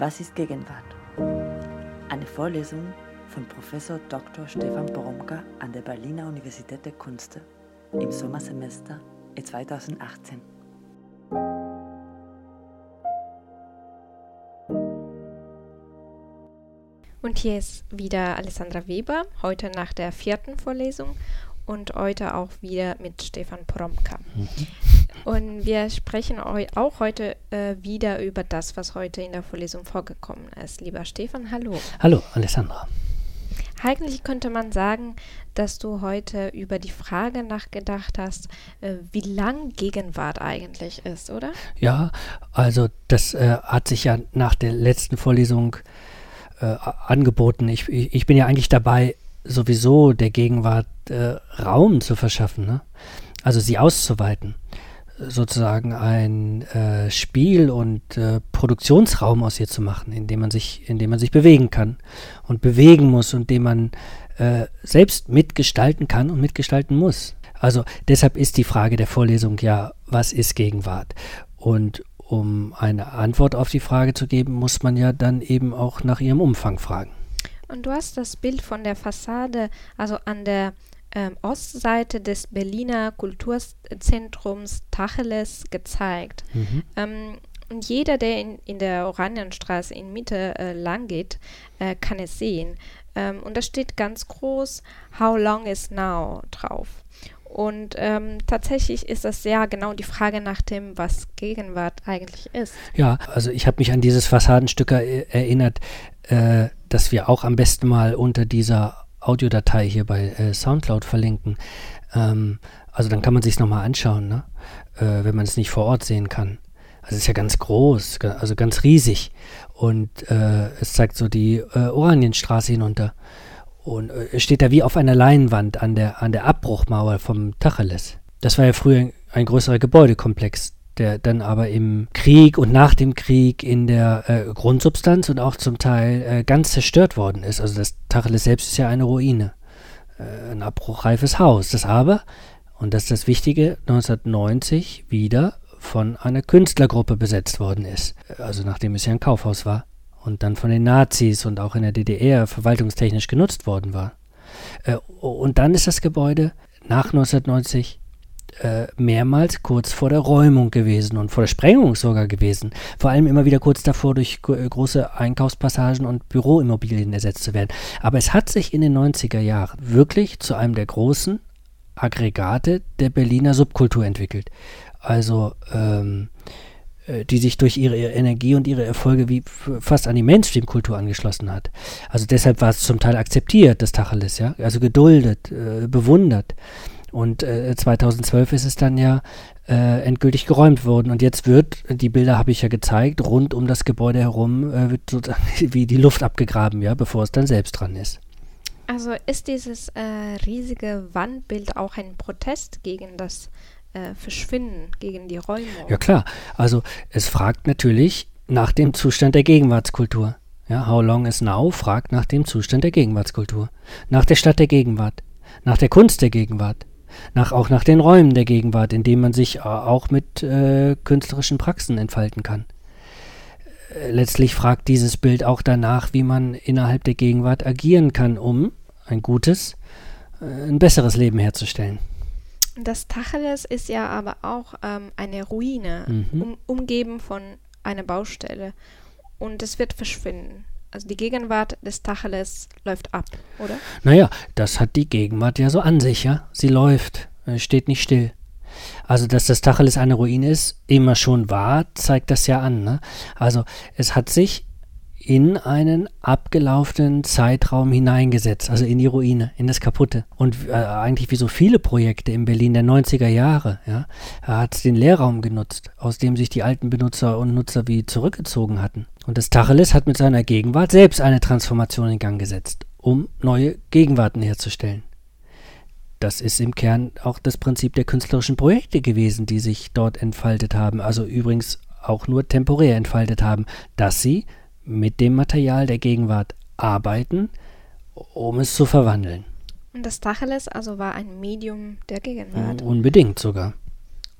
Was ist Gegenwart? Eine Vorlesung von Professor Dr. Stefan Poromka an der Berliner Universität der Künste im Sommersemester 2018. Und hier ist wieder Alessandra Weber, heute nach der vierten Vorlesung und heute auch wieder mit Stefan Poromka. Und wir sprechen auch heute äh, wieder über das, was heute in der Vorlesung vorgekommen ist. Lieber Stefan, hallo. Hallo, Alessandra. Eigentlich könnte man sagen, dass du heute über die Frage nachgedacht hast, äh, wie lang Gegenwart eigentlich ist, oder? Ja, also das äh, hat sich ja nach der letzten Vorlesung äh, angeboten. Ich, ich, ich, bin ja eigentlich dabei, sowieso der Gegenwart äh, Raum zu verschaffen, ne? also sie auszuweiten sozusagen ein äh, Spiel- und äh, Produktionsraum aus ihr zu machen, in dem man sich, in man sich bewegen kann und bewegen muss und dem man äh, selbst mitgestalten kann und mitgestalten muss. Also deshalb ist die Frage der Vorlesung ja, was ist Gegenwart? Und um eine Antwort auf die Frage zu geben, muss man ja dann eben auch nach ihrem Umfang fragen. Und du hast das Bild von der Fassade, also an der ähm, Ostseite des Berliner Kulturzentrums Tacheles gezeigt. Mhm. Ähm, und jeder, der in, in der Oranienstraße in Mitte äh, lang geht, äh, kann es sehen. Ähm, und da steht ganz groß How long is now drauf. Und ähm, tatsächlich ist das ja genau die Frage nach dem, was Gegenwart eigentlich ist. Ja, also ich habe mich an dieses Fassadenstück er erinnert, äh, dass wir auch am besten mal unter dieser Audiodatei hier bei äh, Soundcloud verlinken. Ähm, also dann kann man sich es nochmal anschauen, ne? äh, wenn man es nicht vor Ort sehen kann. Also es ist ja ganz groß, also ganz riesig. Und äh, es zeigt so die äh, Oranienstraße hinunter. Und äh, es steht da wie auf einer Leinwand an der, an der Abbruchmauer vom Tacheles. Das war ja früher ein größerer Gebäudekomplex der dann aber im Krieg und nach dem Krieg in der äh, Grundsubstanz und auch zum Teil äh, ganz zerstört worden ist. Also das Tacheles selbst ist ja eine Ruine, äh, ein abbruchreifes Haus, das aber, und das ist das Wichtige, 1990 wieder von einer Künstlergruppe besetzt worden ist. Also nachdem es ja ein Kaufhaus war und dann von den Nazis und auch in der DDR verwaltungstechnisch genutzt worden war. Äh, und dann ist das Gebäude nach 1990 äh, mehrmals kurz vor der Räumung gewesen und vor der Sprengung sogar gewesen. Vor allem immer wieder kurz davor, durch große Einkaufspassagen und Büroimmobilien ersetzt zu werden. Aber es hat sich in den 90er Jahren wirklich zu einem der großen Aggregate der Berliner Subkultur entwickelt. Also ähm, äh, die sich durch ihre Energie und ihre Erfolge wie fast an die Mainstream-Kultur angeschlossen hat. Also deshalb war es zum Teil akzeptiert, das Tacheles, ja, also geduldet, äh, bewundert. Und äh, 2012 ist es dann ja äh, endgültig geräumt worden. Und jetzt wird, die Bilder habe ich ja gezeigt, rund um das Gebäude herum äh, wird sozusagen wie die Luft abgegraben, ja, bevor es dann selbst dran ist. Also ist dieses äh, riesige Wandbild auch ein Protest gegen das äh, Verschwinden, gegen die Räumung? Ja klar. Also es fragt natürlich nach dem Zustand der Gegenwartskultur. Ja, How Long is Now fragt nach dem Zustand der Gegenwartskultur, nach der Stadt der Gegenwart, nach der Kunst der Gegenwart, nach, auch nach den Räumen der Gegenwart, in denen man sich äh, auch mit äh, künstlerischen Praxen entfalten kann. Äh, letztlich fragt dieses Bild auch danach, wie man innerhalb der Gegenwart agieren kann, um ein gutes, äh, ein besseres Leben herzustellen. Das Tacheles ist ja aber auch ähm, eine Ruine, mhm. um, umgeben von einer Baustelle. Und es wird verschwinden. Also die Gegenwart des Tacheles läuft ab, oder? Naja, das hat die Gegenwart ja so an sich, ja. Sie läuft, äh, steht nicht still. Also, dass das Tacheles eine Ruine ist, immer schon war, zeigt das ja an. Ne? Also, es hat sich in einen abgelaufenen Zeitraum hineingesetzt, also in die Ruine, in das Kaputte. Und äh, eigentlich wie so viele Projekte in Berlin der 90er Jahre, ja, hat es den Leerraum genutzt, aus dem sich die alten Benutzer und Nutzer wie zurückgezogen hatten. Und das Tacheles hat mit seiner Gegenwart selbst eine Transformation in Gang gesetzt, um neue Gegenwarten herzustellen. Das ist im Kern auch das Prinzip der künstlerischen Projekte gewesen, die sich dort entfaltet haben, also übrigens auch nur temporär entfaltet haben, dass sie mit dem Material der Gegenwart arbeiten, um es zu verwandeln. Und das Tacheles also war ein Medium der Gegenwart. Unbedingt sogar.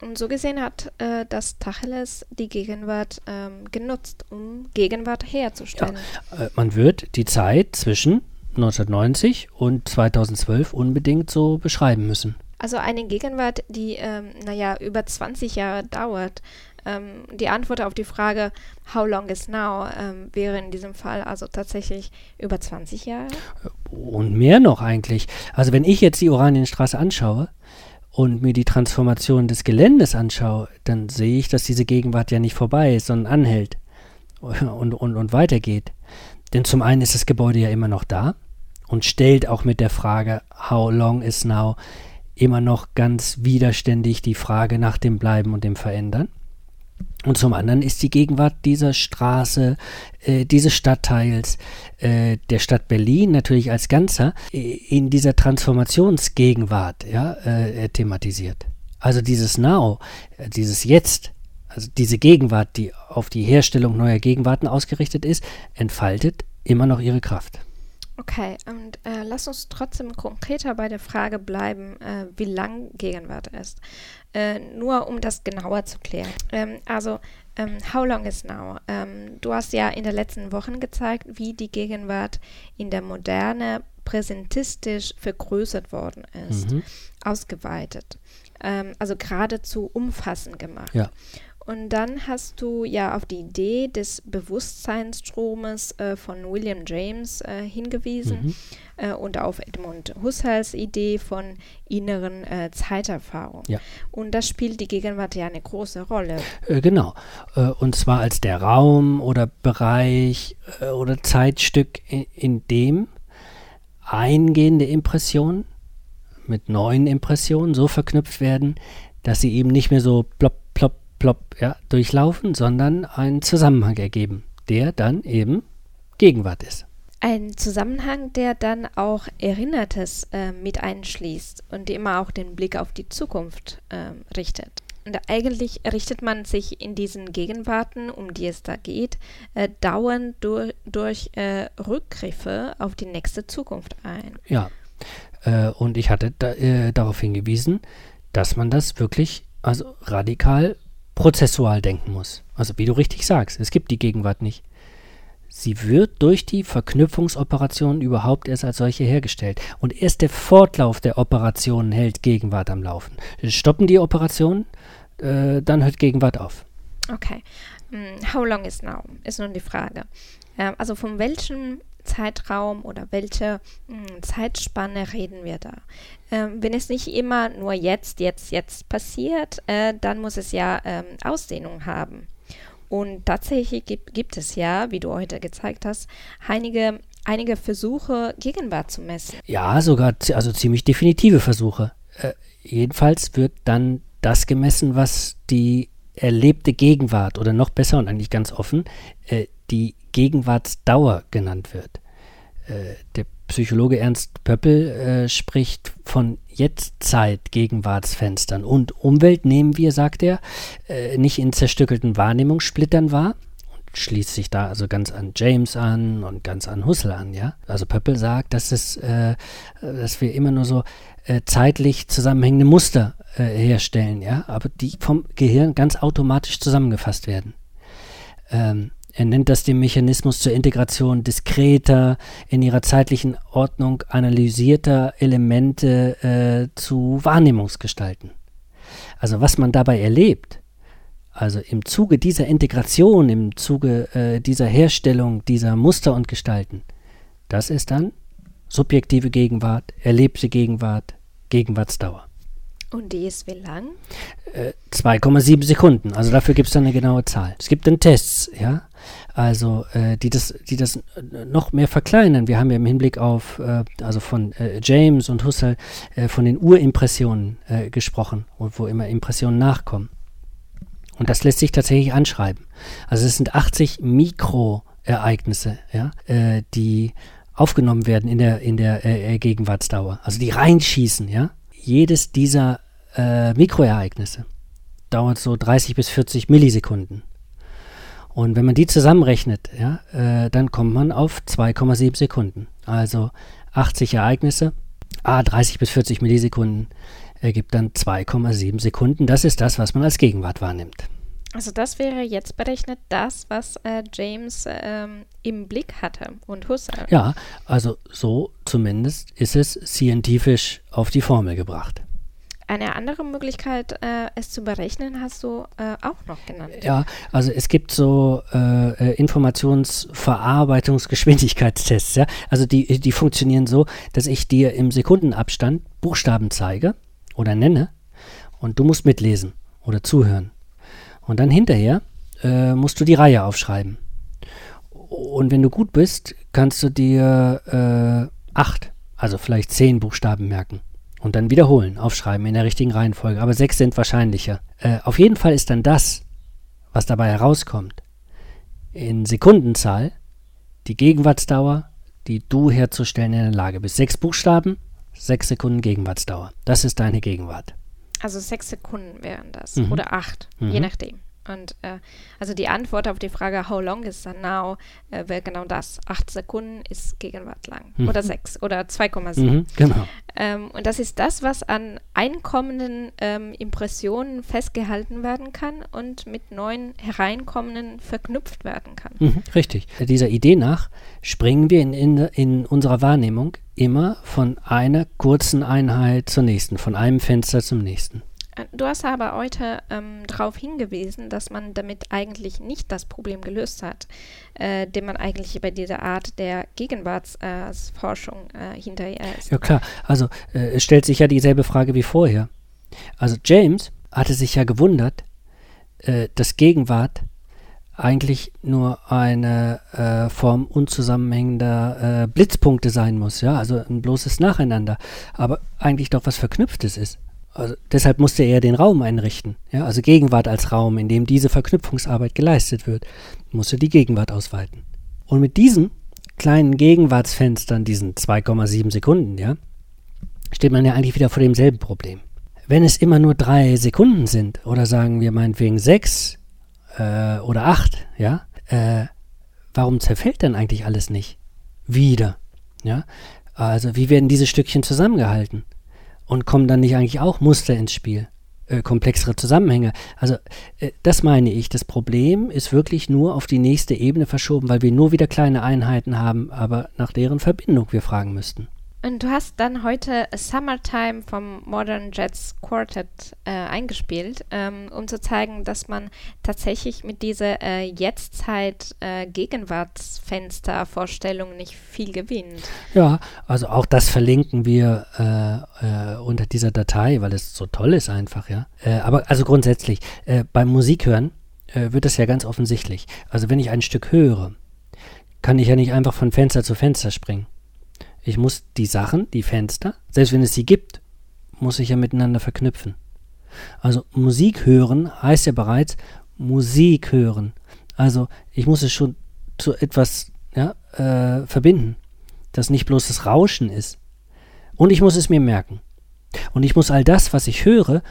Und so gesehen hat äh, das Tacheles die Gegenwart ähm, genutzt, um Gegenwart herzustellen. Ja, äh, man wird die Zeit zwischen 1990 und 2012 unbedingt so beschreiben müssen. Also eine Gegenwart, die, ähm, naja, über 20 Jahre dauert. Ähm, die Antwort auf die Frage, how long is now, ähm, wäre in diesem Fall also tatsächlich über 20 Jahre. Und mehr noch eigentlich. Also wenn ich jetzt die Oranienstraße anschaue, und mir die Transformation des Geländes anschaue, dann sehe ich, dass diese Gegenwart ja nicht vorbei ist, sondern anhält und, und, und weitergeht. Denn zum einen ist das Gebäude ja immer noch da und stellt auch mit der Frage, how long is now, immer noch ganz widerständig die Frage nach dem Bleiben und dem Verändern. Und zum anderen ist die Gegenwart dieser Straße, äh, dieses Stadtteils, äh, der Stadt Berlin natürlich als Ganzer äh, in dieser Transformationsgegenwart ja, äh, thematisiert. Also dieses Now, äh, dieses Jetzt, also diese Gegenwart, die auf die Herstellung neuer Gegenwarten ausgerichtet ist, entfaltet immer noch ihre Kraft. Okay, und äh, lass uns trotzdem konkreter bei der Frage bleiben, äh, wie lang Gegenwart ist. Äh, nur um das genauer zu klären. Ähm, also, ähm, how long is now? Ähm, du hast ja in den letzten Wochen gezeigt, wie die Gegenwart in der Moderne präsentistisch vergrößert worden ist, mhm. ausgeweitet, ähm, also geradezu umfassend gemacht. Ja. Und dann hast du ja auf die Idee des Bewusstseinsstromes äh, von William James äh, hingewiesen mhm. äh, und auf Edmund Husserls Idee von inneren äh, Zeiterfahrung. Ja. Und das spielt die Gegenwart ja eine große Rolle. Äh, genau. Äh, und zwar als der Raum oder Bereich oder Zeitstück, in, in dem eingehende Impressionen mit neuen Impressionen so verknüpft werden, dass sie eben nicht mehr so plopp, plopp, plopp ja, durchlaufen, sondern einen Zusammenhang ergeben, der dann eben Gegenwart ist. Ein Zusammenhang, der dann auch Erinnertes äh, mit einschließt und immer auch den Blick auf die Zukunft äh, richtet. Und eigentlich richtet man sich in diesen Gegenwarten, um die es da geht, äh, dauernd durch, durch äh, Rückgriffe auf die nächste Zukunft ein. Ja, äh, und ich hatte da, äh, darauf hingewiesen, dass man das wirklich also radikal prozessual denken muss. Also wie du richtig sagst, es gibt die Gegenwart nicht. Sie wird durch die Verknüpfungsoperationen überhaupt erst als solche hergestellt. Und erst der Fortlauf der Operationen hält Gegenwart am Laufen. Stoppen die Operationen, äh, dann hört Gegenwart auf. Okay. Mm, how long is now? Ist nun die Frage. Ähm, also von welchem Zeitraum oder welche mh, hm, Zeitspanne reden wir da? Ähm, wenn es nicht immer nur jetzt, jetzt, jetzt passiert, äh, dann muss es ja ähm, Ausdehnung haben. Und tatsächlich gibt, gibt es ja, wie du heute gezeigt hast, einige, einige Versuche, Gegenwart zu messen. Ja, sogar also ziemlich definitive Versuche. Äh, jedenfalls wird dann das gemessen, was die erlebte Gegenwart oder noch besser und eigentlich ganz offen, äh, die Gegenwartsdauer genannt wird. Äh, der Psychologe Ernst Pöppel äh, spricht von Jetztzeit, Gegenwartsfenstern und Umwelt nehmen wir, sagt er, äh, nicht in zerstückelten Wahrnehmungssplittern wahr und schließt sich da also ganz an James an und ganz an Husserl an, ja. Also Pöppel sagt, dass es, äh, dass wir immer nur so äh, zeitlich zusammenhängende Muster äh, herstellen, ja, aber die vom Gehirn ganz automatisch zusammengefasst werden. Ähm, er nennt das den Mechanismus zur Integration diskreter, in ihrer zeitlichen Ordnung analysierter Elemente äh, zu Wahrnehmungsgestalten. Also was man dabei erlebt, also im Zuge dieser Integration, im Zuge äh, dieser Herstellung dieser Muster und Gestalten, das ist dann subjektive Gegenwart, erlebte Gegenwart, Gegenwartsdauer. Und die ist wie lang? Äh, 2,7 Sekunden. Also dafür gibt es dann eine genaue Zahl. Es gibt dann Tests, ja. Also äh, die das, die das noch mehr verkleinern. Wir haben ja im Hinblick auf, äh, also von äh, James und Husserl äh, von den Urimpressionen äh, gesprochen, wo, wo immer Impressionen nachkommen. Und das lässt sich tatsächlich anschreiben. Also es sind 80 Mikroereignisse, ja, die aufgenommen werden in der, in der Gegenwartsdauer. Also die reinschießen, ja jedes dieser äh, Mikroereignisse dauert so 30 bis 40 Millisekunden. Und wenn man die zusammenrechnet, ja, äh, dann kommt man auf 2,7 Sekunden. Also 80 Ereignisse, ah, 30 bis 40 Millisekunden ergibt dann 2,7 Sekunden. Das ist das, was man als Gegenwart wahrnimmt. Also das wäre jetzt berechnet das, was äh, James ähm, im Blick hatte und Husserl. Ja, also so zumindest ist es scientifisch auf die Formel gebracht. Eine andere Möglichkeit, äh, es zu berechnen, hast du äh, auch noch genannt. Ja, also es gibt so äh, äh Informationsverarbeitungsgeschwindigkeitstests. Ja? Also die, die funktionieren so, dass ich dir im Sekundenabstand Buchstaben zeige oder nenne und du musst mitlesen oder zuhören. Und dann hinterher äh, musst du die Reihe aufschreiben. Und wenn du gut bist, kannst du dir äh, acht, also vielleicht zehn Buchstaben merken. Und dann wiederholen, aufschreiben in der richtigen Reihenfolge. Aber sechs sind wahrscheinlicher. Äh, auf jeden Fall ist dann das, was dabei herauskommt, in Sekundenzahl die Gegenwartsdauer, die du herzustellen in der Lage bist. Sechs Buchstaben, sechs Sekunden Gegenwartsdauer. Das ist deine Gegenwart. Also sechs Sekunden wären das. Mhm. Oder acht, mhm. je nachdem. Und äh, also die Antwort auf die Frage, how long is that now, äh, wäre genau das. Acht Sekunden ist Gegenwart lang. Mhm. Oder sechs oder 2,7. Mhm, genau. Ähm, und das ist das, was an einkommenden ähm, Impressionen festgehalten werden kann und mit neuen hereinkommenden verknüpft werden kann. Mhm, richtig. Dieser Idee nach springen wir in, in, in unserer Wahrnehmung immer von einer kurzen Einheit zur nächsten, von einem Fenster zum nächsten. Du hast aber heute ähm, darauf hingewiesen, dass man damit eigentlich nicht das Problem gelöst hat, äh, dem man eigentlich bei dieser Art der Gegenwartsforschung äh, hinterher ist. Ja klar, also äh, es stellt sich ja dieselbe Frage wie vorher. Also James hatte sich ja gewundert, äh, dass Gegenwart eigentlich nur eine äh, Form unzusammenhängender äh, Blitzpunkte sein muss, ja, also ein bloßes Nacheinander, aber eigentlich doch was Verknüpftes ist. Also deshalb musste er den Raum einrichten, ja, also Gegenwart als Raum, in dem diese Verknüpfungsarbeit geleistet wird, musste die Gegenwart ausweiten. Und mit diesen kleinen Gegenwartsfenstern, diesen 2,7 Sekunden, ja, steht man ja eigentlich wieder vor demselben Problem. Wenn es immer nur drei Sekunden sind, oder sagen wir meinetwegen sechs äh, oder acht, ja, äh, warum zerfällt dann eigentlich alles nicht? Wieder, ja. Also wie werden diese Stückchen zusammengehalten? Und kommen dann nicht eigentlich auch Muster ins Spiel? Äh, komplexere Zusammenhänge. Also äh, das meine ich. Das Problem ist wirklich nur auf die nächste Ebene verschoben, weil wir nur wieder kleine Einheiten haben, aber nach deren Verbindung wir fragen müssten. Und du hast dann heute Summertime vom Modern Jazz Quartet äh, eingespielt, ähm, um zu zeigen, dass man tatsächlich mit dieser äh, Jetztzeit-Gegenwartsfenster-Vorstellung äh, nicht viel gewinnt. Ja, also auch das verlinken wir äh, äh, unter dieser Datei, weil es so toll ist einfach, ja. Äh, aber also grundsätzlich, beim Musikhören wird das ja ganz offensichtlich. Also wenn ich ein Stück höre, kann ich ja nicht einfach von Fenster zu Fenster springen ich muss die Sachen, die Fenster, selbst wenn es sie gibt, muss ich ja miteinander verknüpfen. Also Musik hören heißt ja bereits Musik hören. Also ich muss es schon zu etwas ja, äh, verbinden, das nicht bloß das Rauschen ist. Und ich muss es mir merken. Und ich muss all das, was ich höre,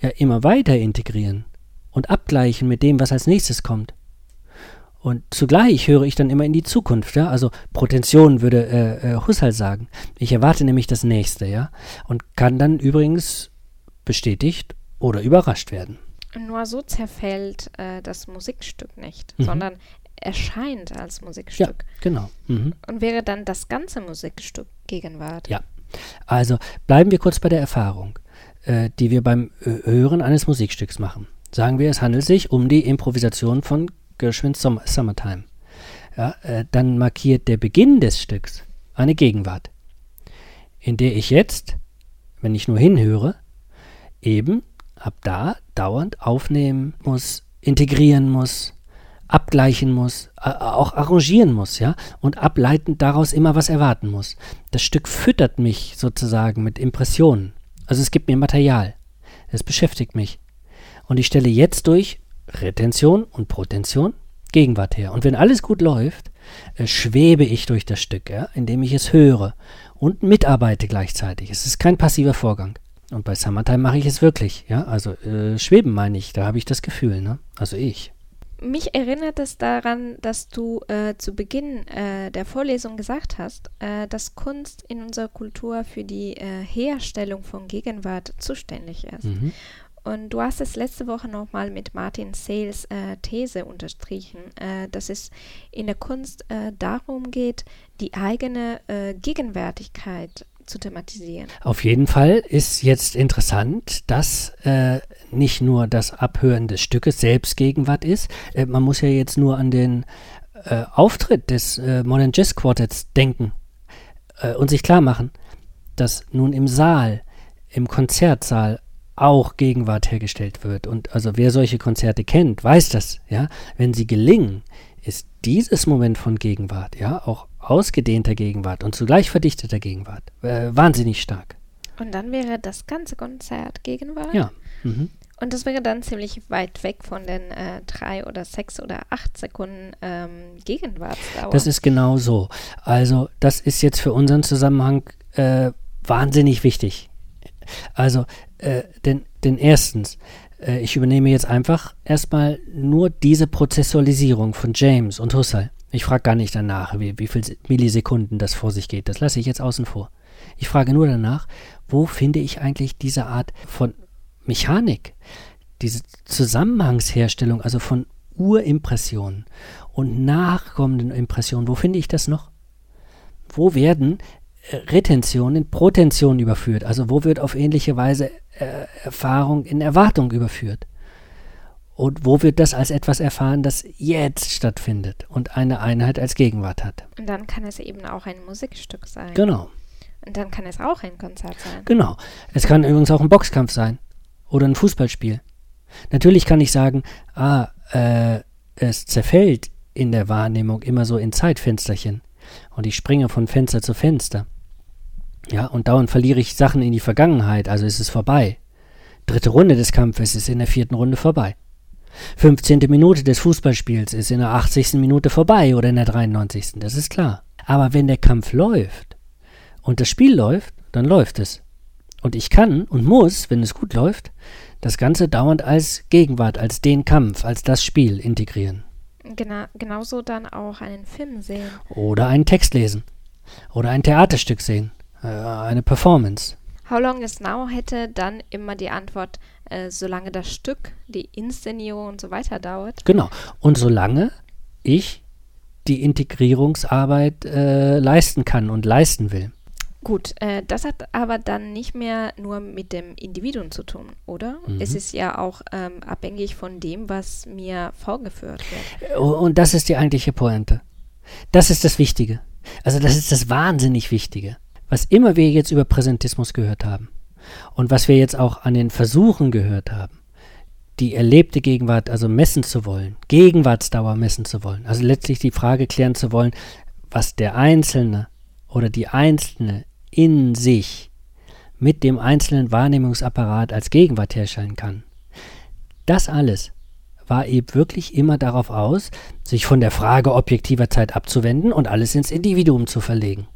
ja immer weiter integrieren und abgleichen mit dem, was als nächstes kommt. Und zugleich höre ich dann immer in die Zukunft, ja. Also Protension würde äh, äh, Husserl sagen. Ich erwarte nämlich das nächste, ja. Und kann dann übrigens bestätigt oder überrascht werden. Nur so zerfällt äh, das Musikstück nicht, mhm. sondern erscheint als Musikstück. Ja, genau. Mhm. Und wäre dann das ganze Musikstück Gegenwart. Ja. Also bleiben wir kurz bei der Erfahrung, äh, die wir beim Hören eines Musikstücks machen. Sagen wir, es handelt sich um die Improvisation von Gershwins Summer, Summertime. Ja, äh, dann markiert der Beginn des Stücks eine Gegenwart, in der ich jetzt, wenn ich nur hinhöre, eben ab da dauernd aufnehmen muss, integrieren muss, abgleichen muss, äh, auch arrangieren muss, ja, und ableitend daraus immer was erwarten muss. Das Stück füttert mich sozusagen mit Impressionen. Also es gibt mir Material. Es beschäftigt mich. Und ich stelle jetzt durch Retention und Protention, Gegenwart her. Und wenn alles gut läuft, äh, schwebe ich durch das Stück, ja, indem ich es höre und mitarbeite gleichzeitig. Es ist kein passiver Vorgang. Und bei Summertime mache ich es wirklich, ja. Also äh, schweben meine ich, da habe ich das Gefühl, ne? Also ich. mich erinnert es daran, dass du äh, zu Beginn äh, der Vorlesung gesagt hast, äh, dass Kunst in unserer Kultur für die Herstellung von Gegenwart zuständig ist. Mhm. Und du hast es letzte Woche nochmal mit Martin Sales äh, These unterstrichen, äh, dass es in der Kunst darum geht, die eigene Gegenwärtigkeit zu thematisieren. Auf jeden Fall ist jetzt interessant, dass äh, nicht nur das Abhören des Stückes selbst Gegenwart ist. Äh, man muss ja jetzt nur an den äh, Auftritt des äh, Modern Jazz Quartetts denken äh, und sich klar machen, dass nun im Saal, im Konzertsaal auch Gegenwart hergestellt wird. Und also wer solche Konzerte kennt, weiß das, ja. Wenn sie gelingen, ist dieses Moment von Gegenwart, ja, auch ausgedehnter Gegenwart und zugleich verdichteter Gegenwart, äh, wahnsinnig stark. Und dann wäre das ganze Konzert Gegenwart? Ja. Mhm. Und das wäre dann ziemlich weit weg von den äh, drei oder sechs oder acht Sekunden ähm, Gegenwartsdauer. Das ist genau so. Also das ist jetzt für unseren Zusammenhang äh, wahnsinnig wichtig. Also, äh, denn, denn erstens, äh, ich übernehme jetzt einfach erstmal nur diese Prozessualisierung von James und Husserl. Ich frage gar nicht danach, wie, wie viele Millisekunden das vor sich geht. Das lasse ich jetzt außen vor. Ich frage nur danach, wo finde ich eigentlich diese Art von Mechanik, diese Zusammenhangsherstellung, also von Urimpressionen und nachkommenden Impressionen, wo finde ich das noch? Wo werden äh, Retentionen, Protensionen überführt? Also wo wird auf ähnliche Weise äh, Erfahrung in Erwartung überführt? Und wo wird das als etwas erfahren, das jetzt stattfindet und eine Einheit als Gegenwart hat? Und dann kann es eben auch ein Musikstück sein. Genau. Und dann kann es auch ein Konzert sein. Genau. Es kann übrigens auch ein Boxkampf sein oder ein Fußballspiel. Natürlich kann ich sagen, ah, äh, es zerfällt in der Wahrnehmung immer so in Zeitfensterchen und ich springe von Fenster zu Fenster. Ja, und dauernd verliere ich Sachen in die Vergangenheit, also ist es vorbei. Dritte Runde des Kampfes ist in der vierten Runde vorbei. 15. Minute des Fußballspiels ist in der 80. Minute vorbei oder in der 93. Das ist klar. Aber wenn der Kampf läuft und das Spiel läuft, dann läuft es. Und ich kann und muss, wenn es gut läuft, das Ganze dauernd als Gegenwart, als den Kampf, als das Spiel integrieren. Genau, genauso dann auch einen Film sehen. Oder einen Text lesen. Oder ein Theaterstück sehen. Äh, eine Performance. How Long Is Now hätte dann immer die Antwort, äh, solange das Stück, die Inszenierung und so weiter dauert. Genau. Und solange ich die Integrierungsarbeit äh, leisten kann und leisten will. Gut, äh, das hat aber dann nicht mehr nur mit dem Individuum zu tun, oder? Mhm. Es ist ja auch ähm, abhängig von dem, was mir vorgeführt wird. Und das ist die eigentliche Pointe. Das ist das Wichtige. Also das ist das wahnsinnig Wichtige was immer wir jetzt über Präsentismus gehört haben und was wir jetzt auch an den Versuchen gehört haben, die erlebte Gegenwart also messen zu wollen, Gegenwartsdauer messen zu wollen, also letztlich die Frage klären zu wollen, was der Einzelne oder die Einzelne in sich mit dem einzelnen Wahrnehmungsapparat als Gegenwart herstellen kann. Das alles war eben wirklich immer darauf aus, sich von der Frage objektiver Zeit abzuwenden und alles ins Individuum zu verlegen.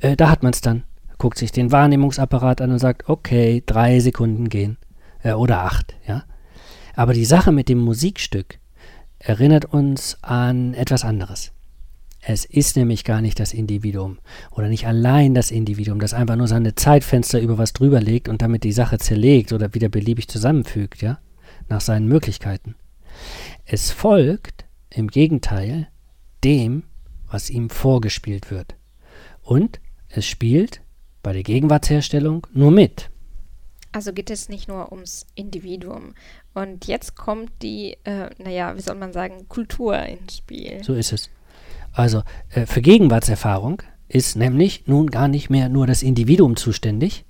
Äh, da hat man es dann. Guckt sich den Wahrnehmungsapparat an und sagt, okay, drei Sekunden gehen. Äh, oder acht, ja. Aber die Sache mit dem Musikstück erinnert uns an etwas anderes. Es ist nämlich gar nicht das Individuum oder nicht allein das Individuum, das einfach nur seine Zeitfenster über was drüber legt und damit die Sache zerlegt oder wieder beliebig zusammenfügt, ja, nach seinen Möglichkeiten. Es folgt im Gegenteil dem, was ihm vorgespielt wird. Und es spielt bei der Gegenwartsherstellung nur mit. Also geht es nicht nur ums Individuum. Und jetzt kommt die, äh, naja, wie soll man sagen, Kultur ins Spiel. So ist es. Also äh, für Gegenwartserfahrung ist nämlich nun gar nicht mehr nur das Individuum zuständig.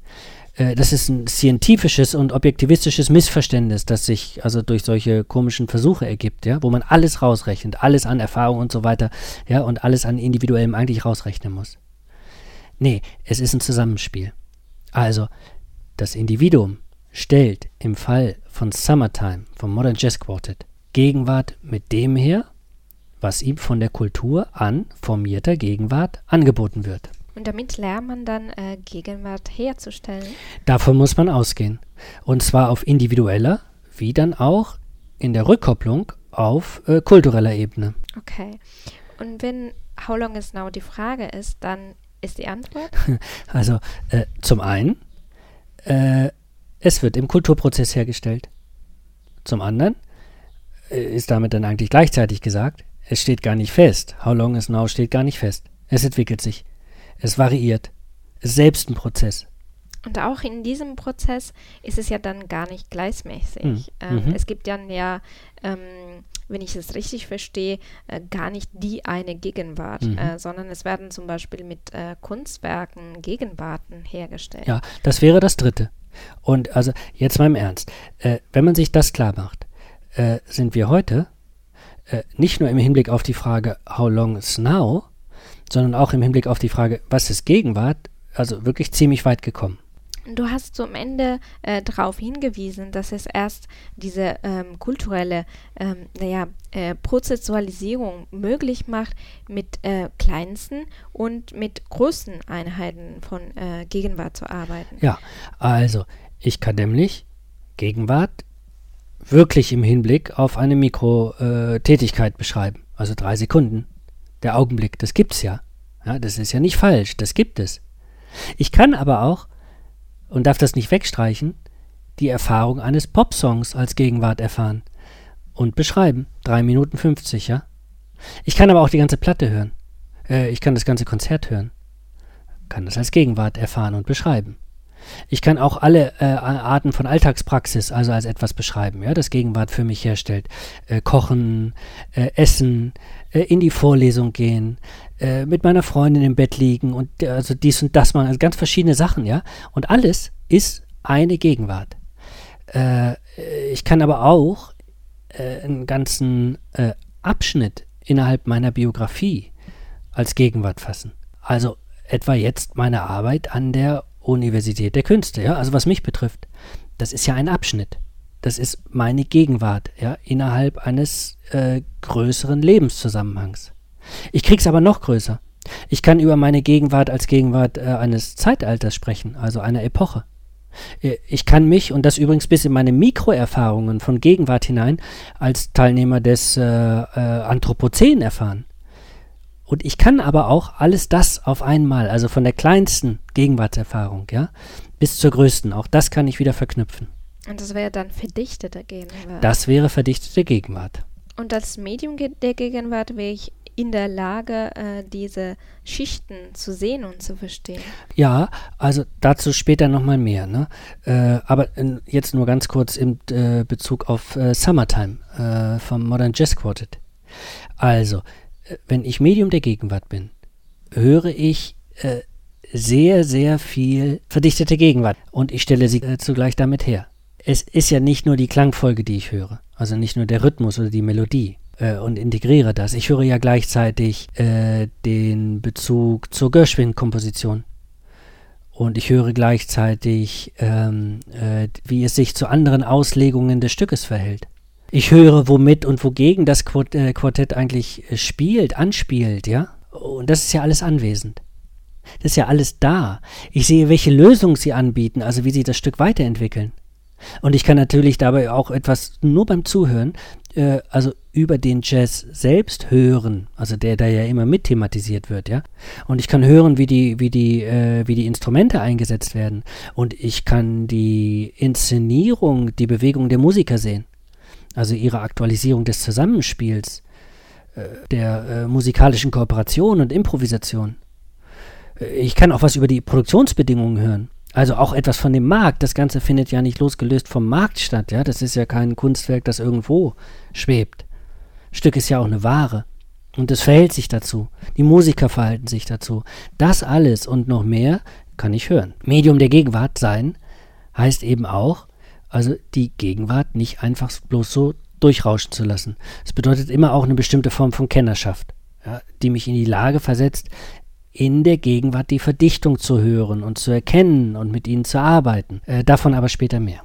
Äh, das ist ein scientifisches und objektivistisches Missverständnis, das sich also durch solche komischen Versuche ergibt, ja, wo man alles rausrechnet, alles an Erfahrung und so weiter, ja, und alles an Individuellem eigentlich rausrechnen muss. Nee, es ist ein Zusammenspiel. Also, das Individuum stellt im Fall von Summertime vom Modern Jazz Quartet Gegenwart mit dem her, was ihm von der Kultur an formierter Gegenwart angeboten wird. Und damit lernt man dann äh, Gegenwart herzustellen? Davon muss man ausgehen. Und zwar auf individueller, wie dann auch in der Rückkopplung auf äh, kultureller Ebene. Okay. Und wenn How long is now die Frage ist, dann ist die Antwort? Also äh, zum einen, äh, es wird im Kulturprozess hergestellt. Zum anderen äh, ist damit dann eigentlich gleichzeitig gesagt, es steht gar nicht fest. How long is now steht gar nicht fest. Es entwickelt sich. Es variiert. Es ist selbst ein Prozess. Und auch in diesem Prozess ist es ja dann gar nicht gleichmäßig. Mhm. Ähm, Mhm. Es gibt dann ja, ähm, wenn ich es richtig verstehe, äh, gar nicht die eine Gegenwart, Mhm. äh, sondern es werden zum Beispiel mit äh, Kunstwerken Gegenwarten hergestellt. Ja, das wäre das Dritte. Und also jetzt mal im Ernst, äh, wenn man sich das klar macht, äh, sind wir heute äh, nicht nur im Hinblick auf die Frage How long is now, sondern auch im Hinblick auf die Frage Was ist Gegenwart, also wirklich ziemlich weit gekommen. Du hast zum Ende äh, darauf hingewiesen, dass es erst diese ähm, kulturelle ähm, naja, äh, Prozessualisierung möglich macht, mit äh, kleinsten und mit großen Einheiten von äh, Gegenwart zu arbeiten. Ja, also ich kann nämlich Gegenwart wirklich im Hinblick auf eine Mikrotätigkeit beschreiben. Also drei Sekunden. Der Augenblick, das gibt's ja. ja. Das ist ja nicht falsch, das gibt es. Ich kann aber auch, und darf das nicht wegstreichen, die Erfahrung eines Popsongs als Gegenwart erfahren und beschreiben. Drei Minuten 50, ja. Ich kann aber auch die ganze Platte hören. Äh, ich kann das ganze Konzert hören. Kann das als Gegenwart erfahren und beschreiben. Ich kann auch alle äh, Arten von Alltagspraxis also als etwas beschreiben, ja, das Gegenwart für mich herstellt. Äh, kochen, äh, essen, äh, in die Vorlesung gehen, äh, mit meiner Freundin im Bett liegen und äh, also dies und das machen, also ganz verschiedene Sachen, ja. Und alles ist eine Gegenwart. Ich kann aber auch einen ganzen Abschnitt innerhalb meiner Biografie als Gegenwart fassen. Also etwa jetzt meine Arbeit an der Universität der Künste, ja, also was mich betrifft, das ist ja ein Abschnitt. Das ist meine Gegenwart, ja, innerhalb eines äh, größeren Lebenszusammenhangs. Ich krieg's aber noch größer. Ich kann über meine Gegenwart als Gegenwart äh, eines Zeitalters sprechen, also einer Epoche. Äh, Ich kann mich, und das übrigens bis in meine Mikroerfahrungen von Gegenwart hinein, als Teilnehmer des äh, äh, Anthropozän erfahren. Und ich kann aber auch alles das auf einmal, also von der kleinsten Gegenwartserfahrung, ja, bis zur größten, auch das kann ich wieder verknüpfen. Und das wäre dann verdichtete Gegenwart. Das wäre verdichtete Gegenwart. Und als Medium der Gegenwart wäre ich in der Lage, äh, diese Schichten zu sehen und zu verstehen. Ja, also dazu später nochmal mehr. Ne? Äh, aber äh, jetzt nur ganz kurz im äh, Bezug auf äh, Summertime äh, vom Modern Jazz Quartet. Also, wenn ich Medium der Gegenwart bin, höre ich äh, sehr, sehr viel verdichtete Gegenwart und ich stelle sie äh, zugleich damit her. Es ist ja nicht nur die Klangfolge, die ich höre, also nicht nur der Rhythmus oder die Melodie äh, und integriere das. Ich höre ja gleichzeitig äh, den Bezug zur Gershwin-Komposition. Und ich höre gleichzeitig, ähm, äh, wie es sich zu anderen Auslegungen des Stückes verhält. Ich höre, womit und wogegen das äh, Quartett eigentlich äh, spielt, anspielt, ja. Und das ist ja alles anwesend. Das ist ja alles da. Ich sehe, welche Lösung sie anbieten, also wie sie das Stück weiterentwickeln. Und ich kann natürlich dabei auch etwas nur beim Zuhören, äh, also über den Jazz selbst hören, also der da ja immer mit thematisiert wird, ja. Und ich kann hören, wie die, wie die, äh, wie die Instrumente eingesetzt werden. Und ich kann die Inszenierung, die Bewegung der Musiker sehen. Also ihre Aktualisierung des Zusammenspiels, äh, der äh, musikalischen Kooperation und Improvisation. Äh, Ich kann auch was über die Produktionsbedingungen hören. Also auch etwas von dem Markt. Das Ganze findet ja nicht losgelöst vom Markt statt. Ja, das ist ja kein Kunstwerk, das irgendwo schwebt. Stück ist ja auch eine Ware. Und es verhält sich dazu. Die Musiker verhalten sich dazu. Das alles und noch mehr kann ich hören. Medium der Gegenwart sein heißt eben auch, also die Gegenwart nicht einfach bloß so durchrauschen zu lassen. Es bedeutet immer auch eine bestimmte Form von Kennerschaft, ja, die mich in die Lage versetzt, in der Gegenwart die Verdichtung zu hören und zu erkennen und mit ihnen zu arbeiten. Äh, davon aber später mehr.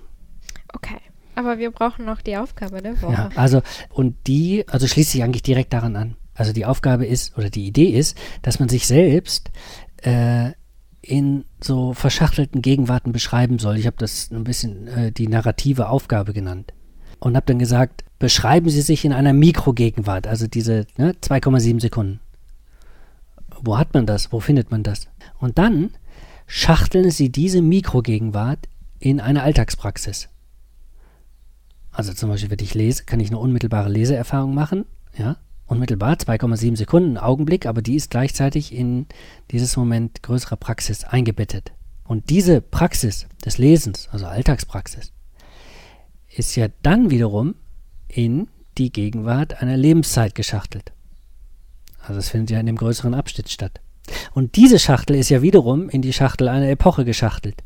Okay. Aber wir brauchen noch die Aufgabe der Woche. Ja, also, und die, also schließt sich eigentlich direkt daran an. Also die Aufgabe ist, oder die Idee ist, dass man sich selbst äh, in so verschachtelten Gegenwarten beschreiben soll. Ich habe das ein bisschen äh, die narrative Aufgabe genannt. und habe dann gesagt, beschreiben Sie sich in einer Mikrogegenwart, also diese ne, 2,7 Sekunden. Wo hat man das? Wo findet man das? Und dann schachteln Sie diese Mikrogegenwart in eine Alltagspraxis. Also zum Beispiel, wenn ich lese, kann ich eine unmittelbare Leseerfahrung machen, ja, unmittelbar, 2,7 Sekunden, Augenblick, aber die ist gleichzeitig in dieses Moment größerer Praxis eingebettet. Und diese Praxis des Lesens, also Alltagspraxis, ist ja dann wiederum in die Gegenwart einer Lebenszeit geschachtelt. Also es findet ja in dem größeren Abschnitt statt. Und diese Schachtel ist ja wiederum in die Schachtel einer Epoche geschachtelt.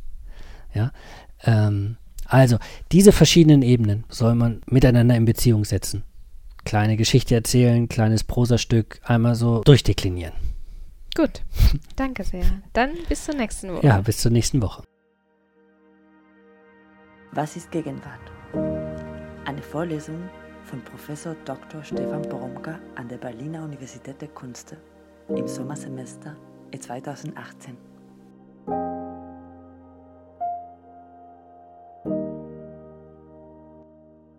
Ja, ähm, also diese verschiedenen Ebenen soll man miteinander in Beziehung setzen. Kleine Geschichte erzählen, kleines Prosastück, einmal so durchdeklinieren. Gut, danke sehr. Dann bis zur nächsten Woche. Ja, bis zur nächsten Woche. Was ist Gegenwart? Eine Vorlesung von Professor Dr. Stefan Boromka an der Berliner Universität der Künste im Sommersemester 2018.